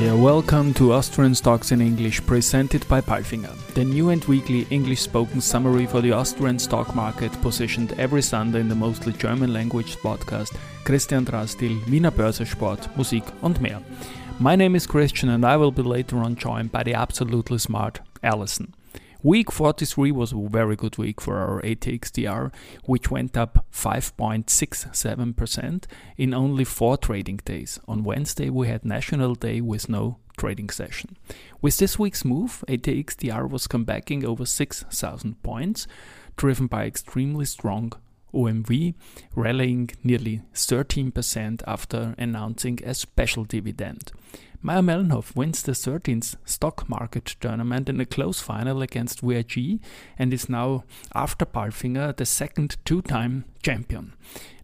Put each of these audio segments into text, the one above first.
Yeah, welcome to Austrian Stocks in English, presented by Palfinger, the new and weekly English spoken summary for the Austrian stock market, positioned every Sunday in the mostly German language podcast Christian Drastil, Wiener Börse Sport, Musik und mehr. My name is Christian and I will be later on joined by the absolutely smart Alison. Week 43 was a very good week for our ATX TR, which went up 5.67% in only four trading days. On Wednesday, we had National Day with no trading session. With this week's move, ATX TR was comebacking over 6,000 points, driven by extremely strong OMV, rallying nearly 13% after announcing a special dividend. Mayr-Melnhof wins the 13th stock market tournament in a close final against VIG and is now, after Palfinger, the second two time champion.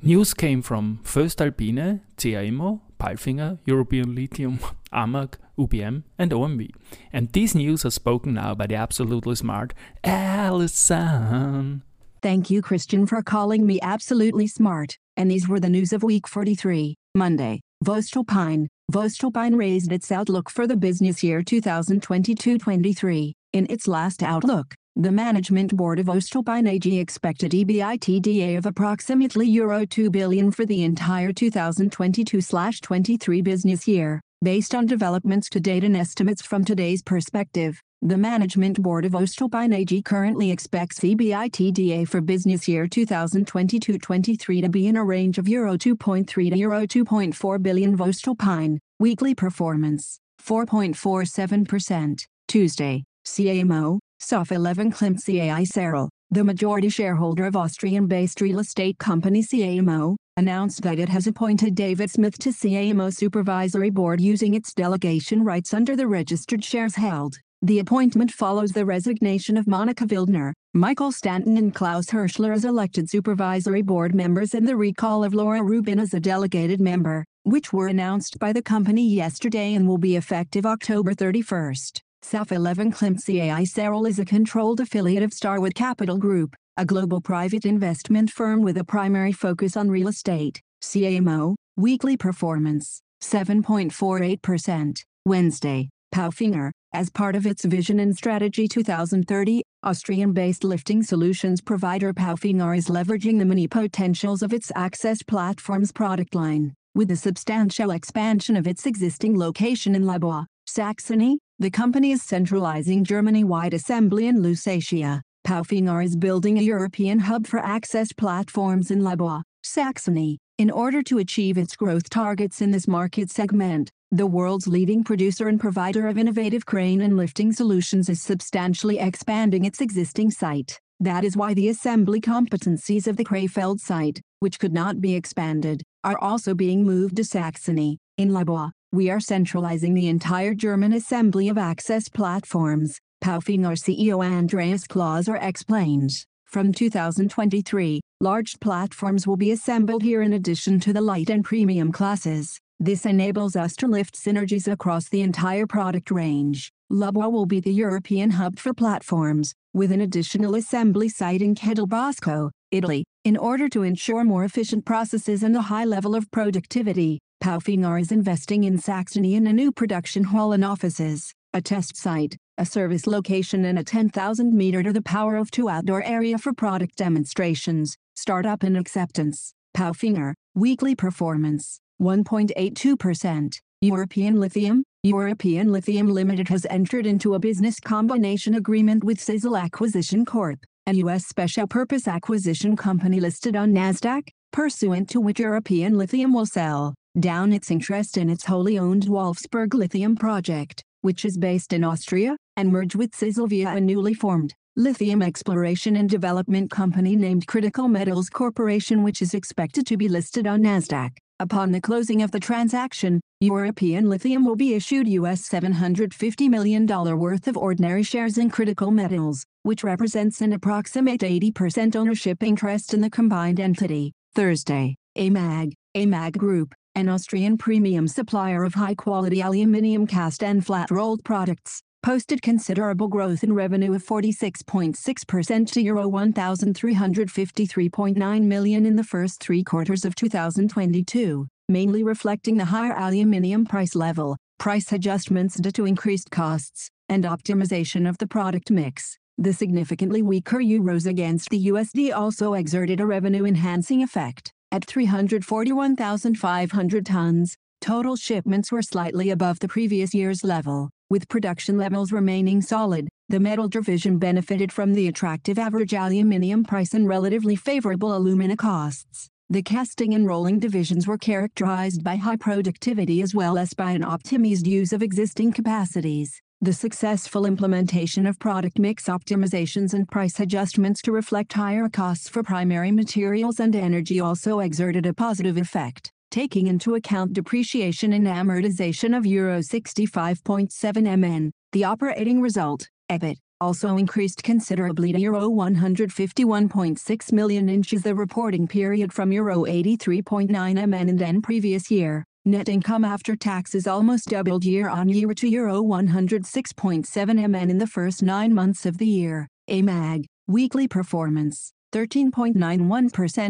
News came from voestalpine, CA Immo, Palfinger, European Lithium, AMAG, UBM, and OMV. And these news are spoken now by the absolutely smart Alison. Thank you, Christian, for calling me absolutely smart. And these were the news of week 43, Monday. Voestalpine. Voestalpine raised its outlook for the business year 2022-23. In its last outlook, the management board of Voestalpine AG expected EBITDA of approximately Euro 2 billion for the entire 2022-23 business year, based on developments to date and estimates from today's perspective. The management board of Voestalpine AG currently expects EBITDA for business year 2022-23 to be in a range of Euro 2.3 to Euro 2.4 billion Voestalpine. Weekly performance 4.47%. Tuesday, CA Immo, SOF 11 Klimt CAI Serl, the majority shareholder of Austrian-based real estate company CA Immo, announced that it has appointed David Smith to CA Immo supervisory board using its delegation rights under the registered shares held. The appointment follows the resignation of Monica Wildner, Michael Stanton and Klaus Hirschler as elected supervisory board members and the recall of Laura Rubin as a delegated member, which were announced by the company yesterday and will be effective October 31st. SOF 11 Klimt CAI Serl is a controlled affiliate of Starwood Capital Group, a global private investment firm with a primary focus on real estate. CA Immo, weekly performance, 7.48%. Wednesday, Palfinger, as part of its Vision and Strategy 2030, Austrian-based lifting solutions provider Palfinger is leveraging the many potentials of its Access Platforms product line. With the substantial expansion of its existing location in Löbau, Saxony, the company is centralizing Germany-wide assembly in Lusatia. Palfinger is building a European hub for access platforms in Löbau, Saxony, in order to achieve its growth targets in this market segment. The world's leading producer and provider of innovative crane and lifting solutions is substantially expanding its existing site. That is why the assembly competencies of the Krefeld site, which could not be expanded, are also being moved to Saxony. In Löbau, we are centralizing the entire German assembly of access platforms, Palfinger CEO Andreas Klauser explains. From 2023, large platforms will be assembled here in addition to the light and premium classes. This enables us to lift synergies across the entire product range. Löbau will be the European hub for platforms, with an additional assembly site in Bosco, Italy. In order to ensure more efficient processes and a high level of productivity, Palfinger is investing in Saxony in a new production hall and offices, a test site, a service location and a 10,000 meter to the power of 2 outdoor area for product demonstrations, startup and acceptance. Palfinger, weekly performance. 1.82%. European Lithium European Lithium Limited has entered into a business combination agreement with Sizzle Acquisition Corp., a U.S. special purpose acquisition company listed on NASDAQ, pursuant to which European Lithium will sell down its interest in its wholly owned Wolfsberg Lithium project, which is based in Austria, and merge with Sizzle via a newly formed lithium exploration and development company named Critical Metals Corporation which is expected to be listed on NASDAQ. Upon the closing of the transaction, European Lithium will be issued US $750 million worth of ordinary shares in Critical Metals, which represents an approximate 80% ownership interest in the combined entity. Thursday, AMAG, AMAG Group, an Austrian premium supplier of high-quality aluminium cast and flat-rolled products, posted considerable growth in revenue of 46.6% to Euro 1,353.9 million in the first three quarters of 2022, mainly reflecting the higher aluminium price level, price adjustments due to increased costs, and optimization of the product mix. The significantly weaker euros against the USD also exerted a revenue-enhancing effect. At 341,500 tons, total shipments were slightly above the previous year's level. With production levels remaining solid, the metal division benefited from the attractive average aluminium price and relatively favorable alumina costs. The casting and rolling divisions were characterized by high productivity as well as by an optimized use of existing capacities. The successful implementation of product mix optimizations and price adjustments to reflect higher costs for primary materials and energy also exerted a positive effect taking into account depreciation and amortization of Euro 65.7 MN. The operating result, EBIT, also increased considerably to Euro 151.6 million inches the reporting period from Euro 83.9 MN in the previous year. Net income after taxes almost doubled year on year to Euro 106.7 MN in the first nine months of the year. AMAG, weekly performance, 13.91%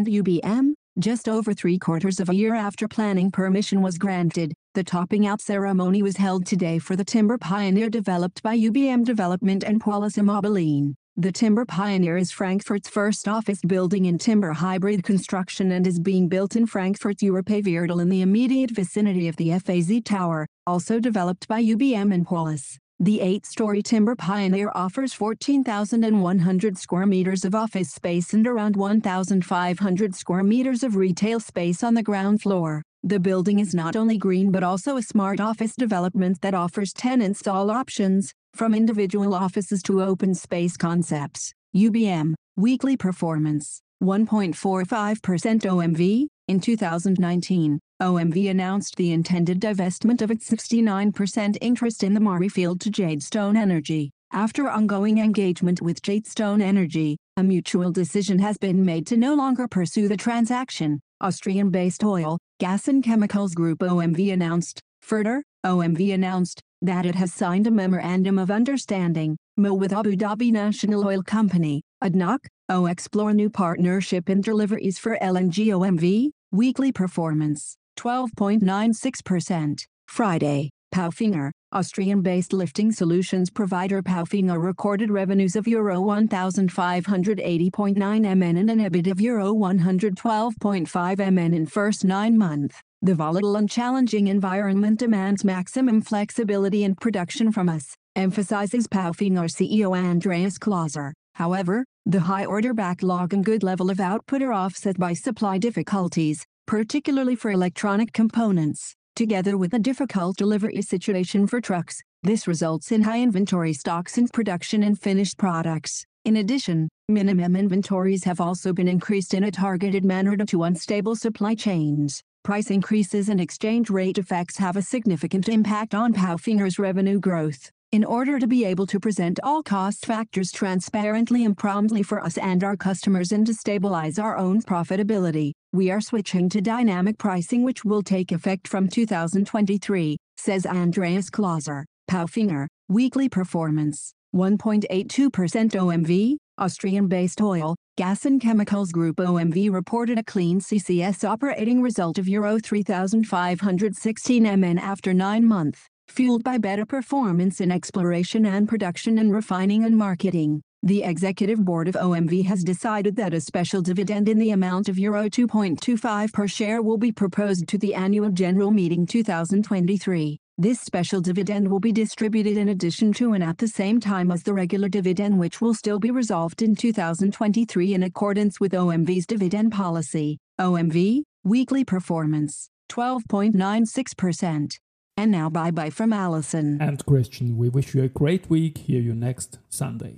UBM, just over three quarters of a year after planning permission was granted, the topping out ceremony was held today for the Timber Pioneer developed by UBM Development and Paulus Immobilien. The Timber Pioneer is Frankfurt's first office building in timber hybrid construction and is being built in Frankfurt Europaviertel in the immediate vicinity of the FAZ Tower, also developed by UBM and Paulus. The eight-story Timber Pioneer offers 14,100 square meters of office space and around 1,500 square meters of retail space on the ground floor. The building is not only green but also a smart office development that offers tenants all options, from individual offices to open space concepts. UBM, weekly performance, 1.45% OMV, in 2019. OMV announced the intended divestment of its 69% interest in the Maari field to Jadestone Energy. After ongoing engagement with Jadestone Energy, a mutual decision has been made to no longer pursue the transaction. Austrian-based oil, gas and chemicals group OMV announced, further, OMV announced, that it has signed a memorandum of understanding, MO with Abu Dhabi National Oil Company, ADNOC, O explore new partnership in deliveries for LNG OMV, weekly performance. 12.96%. Friday, Palfinger, Austrian-based lifting solutions provider Palfinger recorded revenues of Euro 1,580.9 MN and an EBIT of Euro 112.5 MN in first nine months. The volatile and challenging environment demands maximum flexibility in production from us, emphasizes Palfinger CEO Andreas Klauser. However, the high order backlog and good level of output are offset by supply difficulties, particularly for electronic components. Together with a difficult delivery situation for trucks, this results in high inventory stocks in production and finished products. In addition, minimum inventories have also been increased in a targeted manner due to unstable supply chains. Price increases and exchange rate effects have a significant impact on Palfinger's revenue growth. In order to be able to present all cost factors transparently and promptly for us and our customers and to stabilize our own profitability, we are switching to dynamic pricing which will take effect from 2023, says Andreas Klauser. Palfinger, weekly performance, 1.82% OMV, Austrian-based oil, gas and chemicals group OMV reported a clean CCS operating result of Euro 3,516 MN after nine months fueled by better performance in exploration and production and refining and marketing. The executive board of OMV has decided that a special dividend in the amount of Euro 2.25 per share will be proposed to the annual general meeting 2023. This special dividend will be distributed in addition to and at the same time as the regular dividend which will still be resolved in 2023 in accordance with OMV's dividend policy. OMV, weekly performance, 12.96%. And now bye bye from Allison. And Christian, we wish you a great week. Hear you next Sunday.